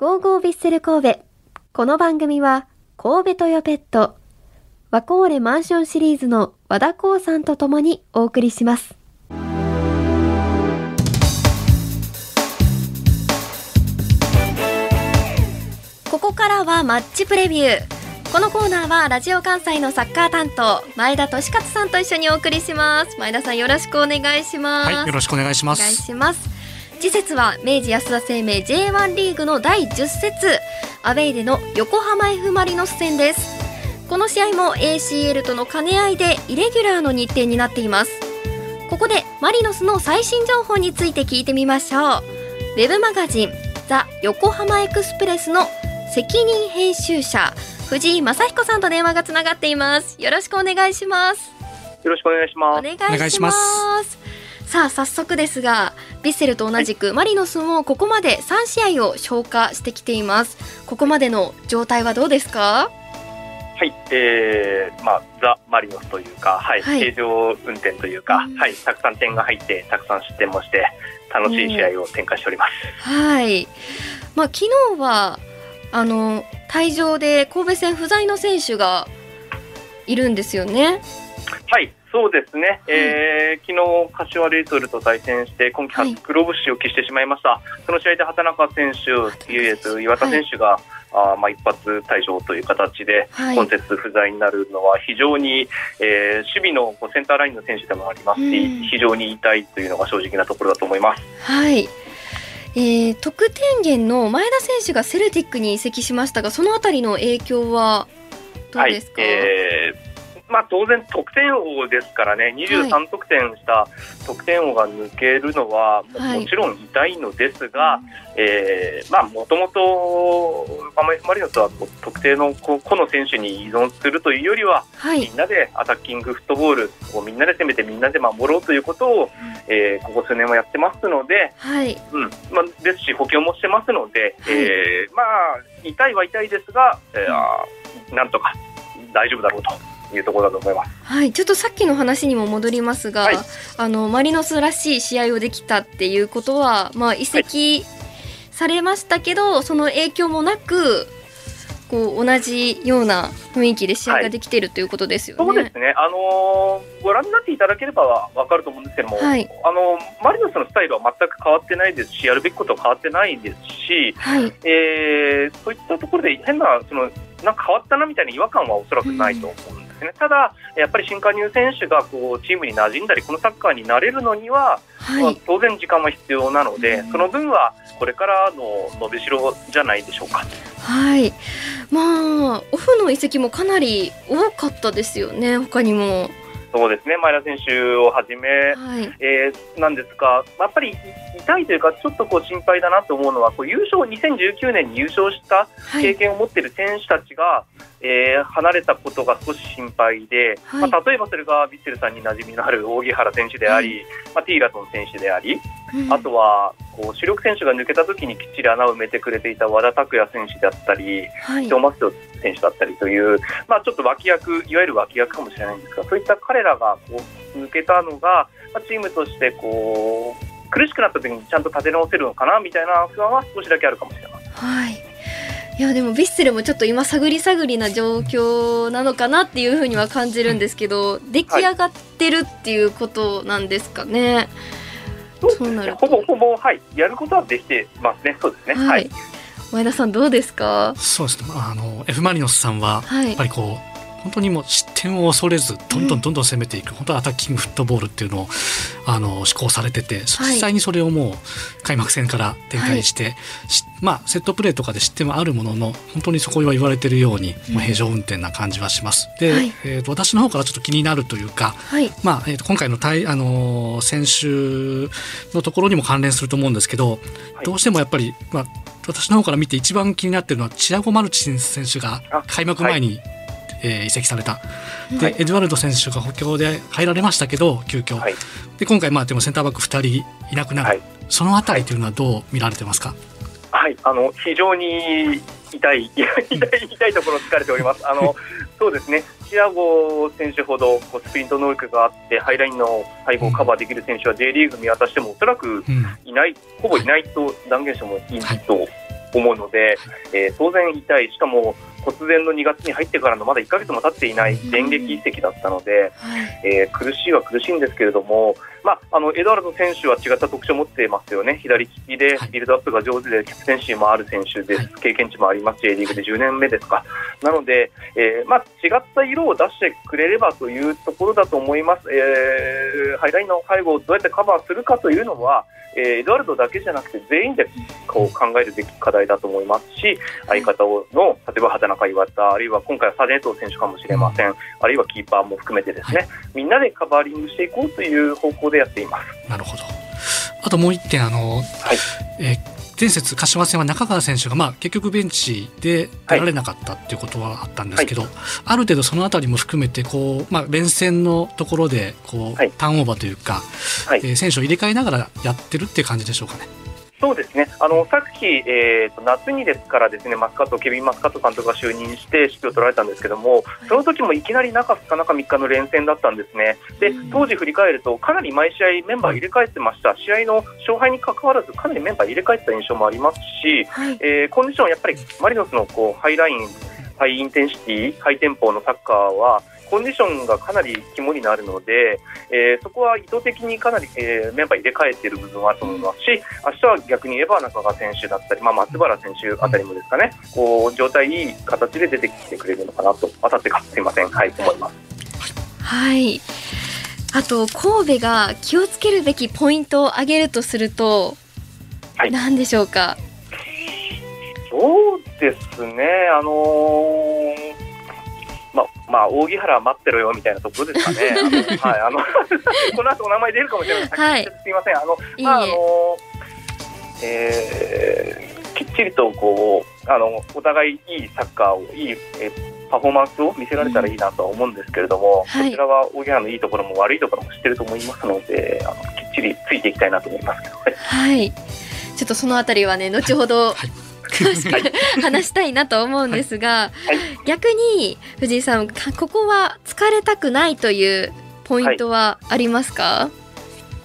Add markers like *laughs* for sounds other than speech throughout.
ゴーゴービッセル神戸。この番組は、神戸トヨペット、ワコーレマンションシリーズの和田光さんと共にお送りします。ここからはマッチプレビュー。このコーナーはラジオ関西のサッカー担当前田利勝さんと一緒にお送りします前田さんよろしくお願いしますはい、よろしくお願いしまお願いす。します次節は明治安田生命 J1 リーグの第10節アウェイでの横浜 F・ マリノス戦です。この試合も ACL との兼ね合いでイレギュラーの日程になっています。ここでマリノスの最新情報について聞いてみましょう。ウェブマガジンザ横浜エクスプレスの責任編集者藤井正彦さんと電話がつながっています。よろしくお願いします。よろしくお願いします。お願いします。お願いしますさあ早速ですがヴィッセルと同じくマリノスもここまで3試合を消化してきています。ここまでの状態はどうですか？はい、えー、まあ、ザ・マリノスというか、はい、はい。平常運転というか、うん。はい、たくさん点が入って、たくさん失点もして、楽しい試合を展開しております。はい。まあ昨日はあの退場で神戸戦不在の選手がいるんですよね。はい、そうですね、えー、昨日柏レイソルと対戦して、今季はい。初黒星を喫してしまいました。その試合で畑中選手、ユーエス岩田選手が、あーまあ、一発退場という形で、はい。今節不在になるのは非常に、えー守備のセンターラインの選手でもありますし、うん。非常に痛いというのが正直なところだと思います。はい。えー、得点源の前田選手がセルティックに移籍しましたがそのあたりの影響はどうですか、はい。えーまあ、当然、得点王ですからね、23得点した得点王が抜けるのはも,、ちろん痛いのですが、もともとマリノスは特定の個の選手に依存するというよりは、はい。みんなでアタッキングフットボールをみんなで攻めてみんなで守ろうということを、えーここ数年はやってますので、はい。うん。まあ、ですし補強もしてますので、えーまあ、痛いは痛いですが、えーなんとか大丈夫だろうというところだと思います。はい、ちょっとさっきの話にも戻りますが、はい。あのマリノスらしい試合をできたっていうことは、まあ、移籍されましたけど、その影響もなくこう同じような雰囲気で試合ができているということですよね。そうですね、あのーご覧になっていただければ分かると思うんですけども、はい。あのーマリノスのスタイルは全く変わってないですし、やるべきことは変わってないですし、はい、えーそういったところで変なそのなんか変わったなみたいな違和感はおそらくないと思うんですね。ただ、やっぱり新加入選手がこうチームに馴染んだり、このサッカーになれるのには、まあはい、当然時間は必要なので、うんその分はこれからの伸びしろじゃないでしょうか。はい、まあオフの移籍もかなり多かったですよね。他にも、そうですね、前田選手をはじめ、はい、えーなんですが、やっぱり痛いというか、ちょっとこう心配だなと思うのは、こう優勝、2019年に優勝したはい、経験を持っている選手たちが、えー離れたことが少し心配で、はい。まあ、例えばそれがヴィッセルさんに馴染みのある扇原選手であり、まあ、ティーラトン選手であり、うん。あとはこう主力選手が抜けた時にきっちり穴を埋めてくれていた和田拓也選手であったり、はいトーマスト選手だったりという、まあ、ちょっと脇役、いわゆる脇役かもしれないんですが、そういった彼らがこう抜けたのが、まあ、チームとしてこう苦しくなった時にちゃんと立て直せるのかなみたいな不安は少しだけあるかもしれません。はい。いやでもヴィッセルもちょっと今探り探りな状況なのかなっていうふうには感じるんですけど、出来上がってるっていうことなんですかね。そうなるとほぼほぼ、はい、やることはできてますね、そうですね。はい。はい、前田さんどうですか？そうですね。まああの F マリノスさんははいやっぱりこう。本当にもう失点を恐れずどんどんどんどん攻めていく、本当アタッキングフットボールっていうのをあの施行されてて実際にそれをもう開幕戦から展開して、しまあセットプレーとかで失点はあるものの本当にそこは言われてるように、もう平常運転な感じはします。で、はい。えーと私の方からちょっと気になるというか、はい。まあえー、と今回の対、あのー選手のところにも関連すると思うんですけど、はい。どうしてもやっぱり、まあ、私の方から見て一番気になってるのはチアゴ・マルチン選手があ開幕前に、えー移籍された。で、はい。エドワルド選手が補強で入られましたけど急遽、はい。で今回まあでもセンターバック2人いなくなる、はい。そのあたりというのはどう見られてますか、はい、あの非常に痛い痛い痛いところを疲れております。あの *laughs* そうですね。チアゴ選手ほどこうスプリント能力があってハイラインの背後をカバーできる選手は J リーグ見渡してもおそらくうん。いない、ほぼいないと断言してもいいと思うので、えー、当然痛い、しかも突然の2月に入ってからのまだ1か月も経っていない電撃移籍だったので、えー、苦しいは苦しいんですけれども、まあ、あのエドワルド選手は違った特徴を持っていますよね、左利きでビルドアップが上手で、キャプテンシーもある選手です、経験値もあります J リーグで10年目ですか、なので、えーまあ、違った色を出してくれればというところだと思います、えー、ハイラインの背後をどうやってカバーするかというのは、えー、エドワルドだけじゃなくて全員でこう考えるべき課題だと思いますし相方の例えば畑中岩田あるいは今回はサデート選手かもしれません。あるいはキーパーも含めてですね、はい、みんなでカバーリングしていこうという方向でやっています。なるほど。あともう一点あの、はい。えー前節柏戦は中川選手が、まあ、結局ベンチで出られなかったっていうことはあったんですけど、はい、ある程度その辺りも含めてこう、まあ、連戦のところでこう、はい、ターンオーバーというか、はい、えー、選手を入れ替えながらやってるっていう感じでしょうかね。そうですね、あのさっき、えーと、夏にですからですねマスカットケビン・マスカット監督が就任して指揮を取られたんですけども、その時もいきなり中2日、中3日の連戦だったんですね、で当時振り返ると、かなり毎試合メンバー入れ替えてました、試合の勝敗にかかわらず、かなりメンバー入れ替えてた印象もありますし、はい、えー、コンディションはやっぱりマリノスのこうハイライン、ハイインテンシティ、ハイテンポのサッカーは、コンディションがかなり肝になるので、えー、そこは意図的にかなり、えー、メンバー入れ替えている部分はあると思いますし、明日は逆にエヴァ中川選手だったり、まあ、松原選手あたりもですかね、こう状態いい形で出てきてくれるのかなと、当たってか、すみません、はい、思います。はいあと神戸が気をつけるべきポイントを挙げるとすると、はい、何でしょうか？そうですね、あのーまあ、扇原待ってろよみたいなところですかね。*laughs* はい、あの *laughs* この後お名前出るかもしれない。はい、すみません。あの、まあ、あの、えー、きっちりとこう、あの、お互いいいサッカーを、いい、えパフォーマンスを見せられたらいいなとは思うんですけれども、うんはい、こちらは扇原のいいところも悪いところも知ってると思いますので、あのきっちりついていきたいなと思いますけど、はい。ちょっとそのあたりはね、後ほど、はい詳しく話したいなと思うんですが、はい、逆に藤井さんここは疲れたくないというポイントはありますか？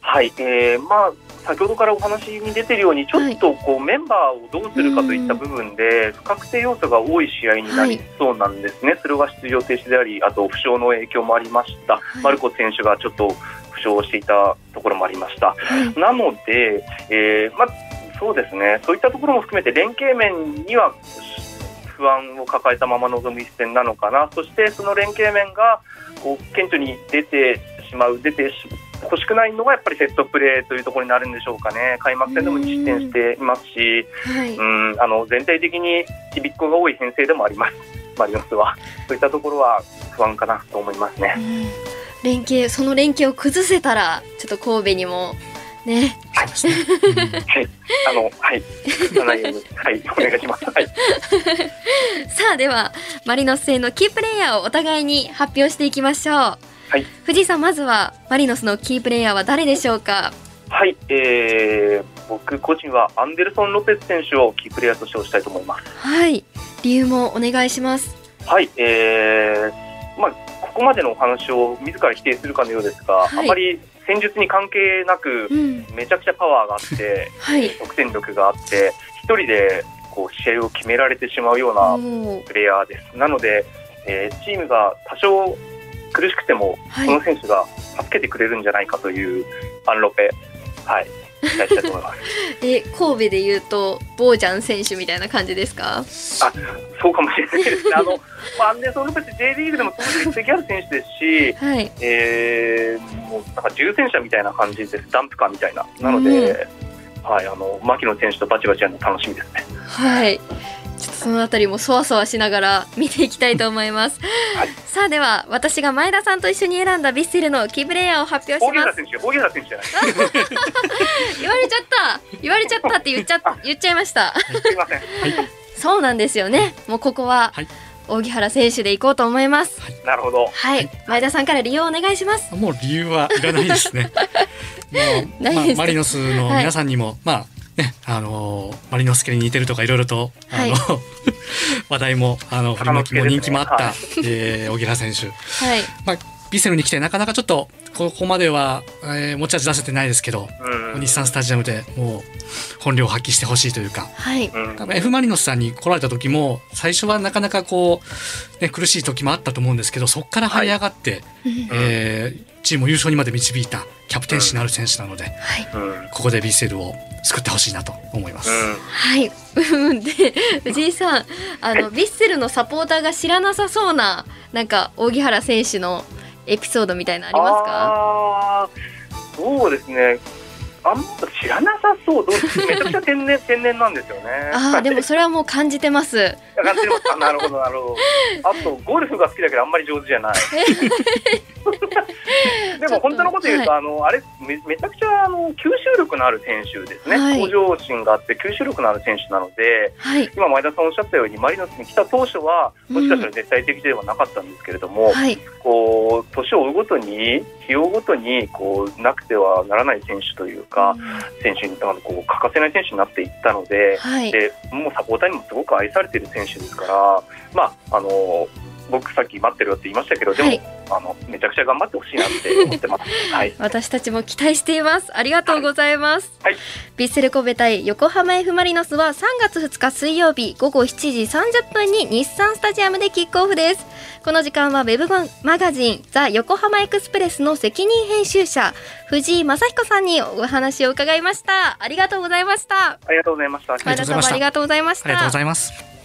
はい、えー、まあ先ほどからお話に出ているようにちょっとこう、メンバーをどうするかといった部分で不確定要素が多い試合になりそうなんですね、はい、それは出場停止でありあと負傷の影響もありました、はい、マルコ選手がちょっと負傷していたところもありました、なので、えーまあそうですね、そういったところも含めて連携面には不安を抱えたまま臨む一戦なのかな、そしてその連携面がこう顕著に出てしまう、出て欲しくないのがやっぱりセットプレーというところになるんでしょうかね、開幕戦でも2失点していますし、はい、うんあの全体的にちびっこが多い編成でもあります、マリノスは。そういったところは不安かなと思いますね。連携その連携を崩せたらちょっと神戸にもね。はい。はい。あの、はい。はい、お願いします。はい。*laughs* さあ、では、マリノス戦のキープレイヤーをお互いに発表していきましょう。はい。藤井さん、まずは、マリノスのキープレイヤーは誰でしょうか？はい、えー、僕個人はアンデルソン・ロペス選手をキープレイヤーとして推したいと思います。はい。理由もお願いします。はい、えー、まあ、ここまでのお話を自ら否定するかのようですが、はい、あまり戦術に関係なく、めちゃくちゃパワーがあって、はい、得点力があって一人でこう試合を決められてしまうようなプレイヤーです。なので、えー、チームが多少苦しくても、この選手が助けてくれるんじゃないかというアンロペ、はい、期待したいと思います。え神戸でいうとボージャン選手みたいな感じですか？あ、そうかもしれないですね。あのまあアンデルソンロペス J リーグでも当時実績ある選手ですし、はい、えー、もうなんか重戦車みたいな感じです。ダンプカーみたいな。なので、うん、はいあの牧野選手とバチバチやるの楽しみですね。はい。ちょっとそのあたりもそわそわしながら見ていきたいと思います。はい、さあでは私が前田さんと一緒に選んだヴィッセルのキープレイヤーを発表します。言われちゃった言われちゃったって言っちゃ *laughs* 言っちゃいました。すみません。そうなんですよね。もうここは。はい荻原選手でいこうと思います。なるほど。はい、前田さんから理由をお願いします。もう理由はいらないですね。*laughs* もう、まあ、マリノスの皆さんにも、はい、まあね、あのマリノスケに似てるとかいろいろと、あの、はい、話題もあの振り向きも人気もあった、えー、小木原選手、はい。まあ、ビセルに来てなかなかちょっとここまでは、えー持ち味出せてないですけど、うん日産スタジアムでもう本領を発揮してほしいというか。はい。F・ マリノスさんに来られた時も最初はなかなかこう、ね、苦しい時もあったと思うんですけどそこから這い上がって、えーチームを優勝にまで導いたキャプテンシーのある選手なので、はい。ここでヴィッセルを救ってほしいなと思います。はい。う *laughs* んで、藤井さん、あの、ヴィッセルのサポーターが知らなさそうな、なんか、荻原選手のエピソードみたいなのありますか？そうですね。あんま知らなさそう。どうめちゃくちゃ天然天然なんですよね。ああ、でもそれはもう感じてます。感じてますあ *laughs* なるほどなるほど。あとゴルフが好きだけどあんまり上手じゃない。*laughs* でも本当のこと言うと、あのあれめめちゃくちゃあの吸収力のある選手ですね。はい向上心があって吸収力のある選手なので、はい。今前田さんおっしゃったようにマリノスに来た当初はもしかしたら絶対的ではなかったんですけれども、はい。こう年を追うごとに日を追うごとにこうなくてはならない選手というか、選手にあのこう欠かせない選手になっていったので。はい。でもうサポーターにもすごく愛されている選手ですから、まあ、あの僕さっき待ってるよって言いましたけど、でも、はいあのめちゃくちゃ頑張ってほしいなって思ってます。*laughs* はい、私たちも期待しています。ありがとうございます。はいヴィッセル神戸対横浜 F・ マリノスは3月2日水曜日午後7時30分に日産スタジアムでキックオフです。この時間はウェブマガジンザ横浜エクスプレスの責任編集者藤井正彦さんにお話を伺いました。ありがとうございました。ありがとうございました。ありがとうございました前田さんもありがとうございましたありがとうご。ざいます。